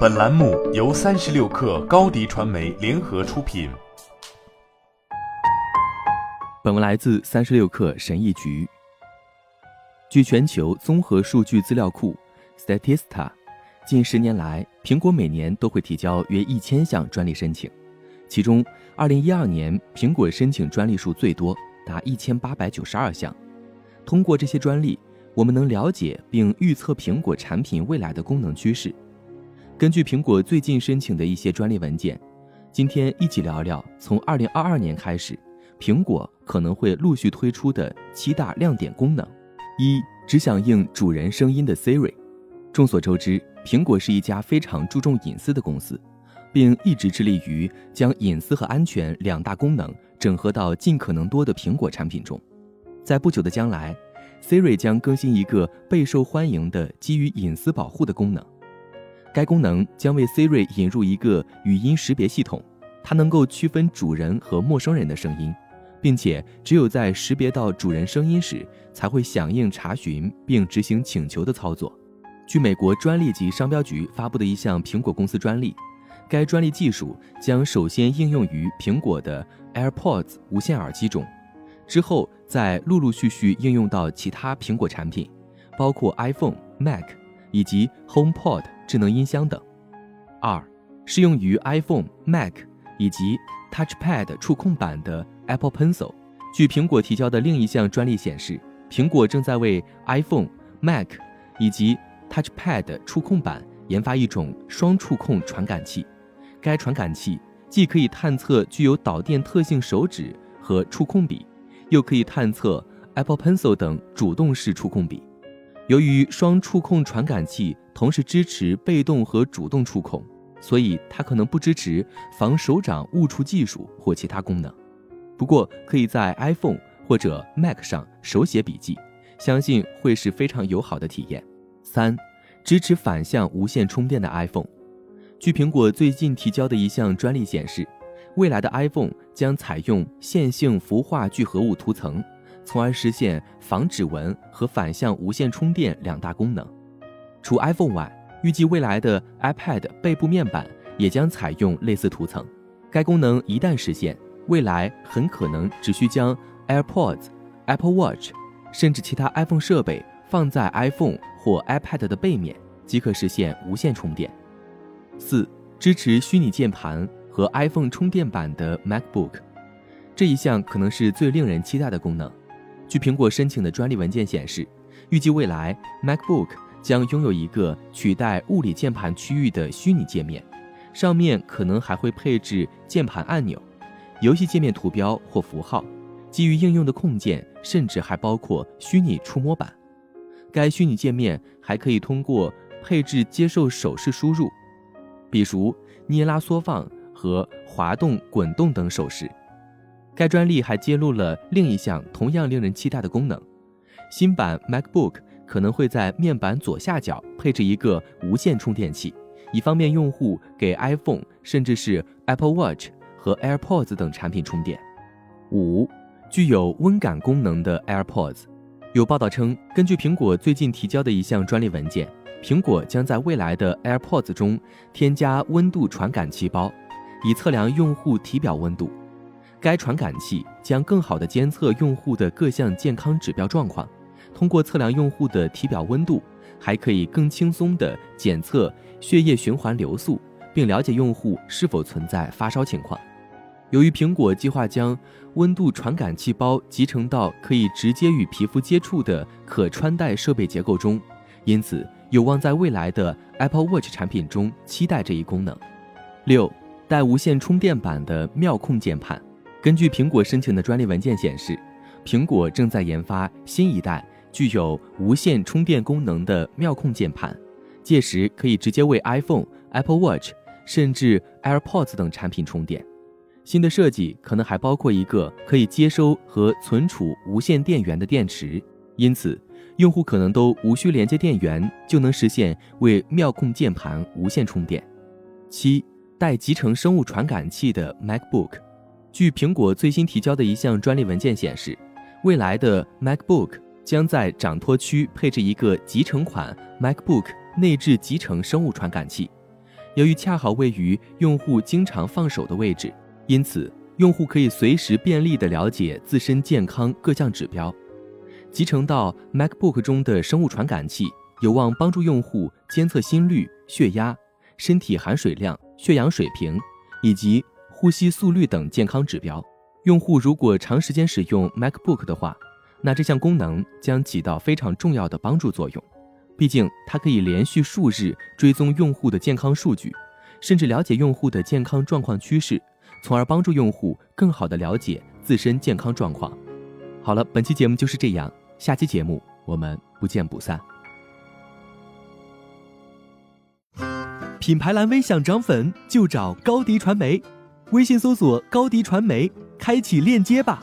本栏目由三十六氪高低传媒联合出品。本文来自三十六氪神译局。据全球综合数据资料库 Statista，近十年来，苹果每年都会提交约一千项专利申请，其中，二零一二年苹果申请专利数最多，达一千八百九十二项。通过这些专利，我们能了解并预测苹果产品未来的功能趋势。根据苹果最近申请的一些专利文件，今天一起聊聊从二零二二年开始，苹果可能会陆续推出的七大亮点功能。一、只响应主人声音的 Siri。众所周知，苹果是一家非常注重隐私的公司，并一直致力于将隐私和安全两大功能整合到尽可能多的苹果产品中。在不久的将来，Siri 将更新一个备受欢迎的基于隐私保护的功能。该功能将为 Siri 引入一个语音识别系统，它能够区分主人和陌生人的声音，并且只有在识别到主人声音时，才会响应查询并执行请求的操作。据美国专利及商标局发布的一项苹果公司专利，该专利技术将首先应用于苹果的 AirPods 无线耳机中。之后再陆陆续续应用到其他苹果产品，包括 iPhone、Mac 以及 HomePod 智能音箱等。二，适用于 iPhone、Mac 以及 TouchPad 触控板的 Apple Pencil。据苹果提交的另一项专利显示，苹果正在为 iPhone、Mac 以及 TouchPad 触控板研发一种双触控传感器。该传感器既可以探测具有导电特性手指和触控笔。又可以探测 Apple Pencil 等主动式触控笔。由于双触控传感器同时支持被动和主动触控，所以它可能不支持防手掌误触技术或其他功能。不过，可以在 iPhone 或者 Mac 上手写笔记，相信会是非常友好的体验。三，支持反向无线充电的 iPhone。据苹果最近提交的一项专利显示。未来的 iPhone 将采用线性氟化聚合物涂层，从而实现防指纹和反向无线充电两大功能。除 iPhone 外，预计未来的 iPad 背部面板也将采用类似涂层。该功能一旦实现，未来很可能只需将 AirPods、Apple Watch，甚至其他 iPhone 设备放在 iPhone 或 iPad 的背面，即可实现无线充电。四、支持虚拟键盘。和 iPhone 充电板的 MacBook，这一项可能是最令人期待的功能。据苹果申请的专利文件显示，预计未来 MacBook 将拥有一个取代物理键盘区域的虚拟界面，上面可能还会配置键盘按钮、游戏界面图标或符号、基于应用的控件，甚至还包括虚拟触摸板。该虚拟界面还可以通过配置接受手势输入，比如捏拉缩放。和滑动、滚动等手势。该专利还揭露了另一项同样令人期待的功能：新版 MacBook 可能会在面板左下角配置一个无线充电器，以方便用户给 iPhone 甚至是 Apple Watch 和 AirPods 等产品充电。五、具有温感功能的 AirPods。有报道称，根据苹果最近提交的一项专利文件，苹果将在未来的 AirPods 中添加温度传感器包。以测量用户体表温度，该传感器将更好地监测用户的各项健康指标状况。通过测量用户的体表温度，还可以更轻松地检测血液循环流速，并了解用户是否存在发烧情况。由于苹果计划将温度传感器包集成到可以直接与皮肤接触的可穿戴设备结构中，因此有望在未来的 Apple Watch 产品中期待这一功能。六。带无线充电板的妙控键盘。根据苹果申请的专利文件显示，苹果正在研发新一代具有无线充电功能的妙控键盘，届时可以直接为 iPhone、Apple Watch 甚至 AirPods 等产品充电。新的设计可能还包括一个可以接收和存储无线电源的电池，因此用户可能都无需连接电源就能实现为妙控键盘无线充电。七。带集成生物传感器的 MacBook，据苹果最新提交的一项专利文件显示，未来的 MacBook 将在掌托区配置一个集成款 MacBook 内置集成生物传感器，由于恰好位于用户经常放手的位置，因此用户可以随时便利地了解自身健康各项指标。集成到 MacBook 中的生物传感器有望帮助用户监测心率、血压、身体含水量、血氧水平以及呼吸速率等健康指标。用户如果长时间使用 MacBook 的话，那这项功能将起到非常重要的帮助作用。毕竟，它可以连续数日追踪用户的健康数据，甚至了解用户的健康状况趋势，从而帮助用户更好地了解自身健康状况。好了，本期节目就是这样，下期节目我们不见不散。品牌蓝 V 想涨粉就找高迪传媒，微信搜索高迪传媒，开启链接吧。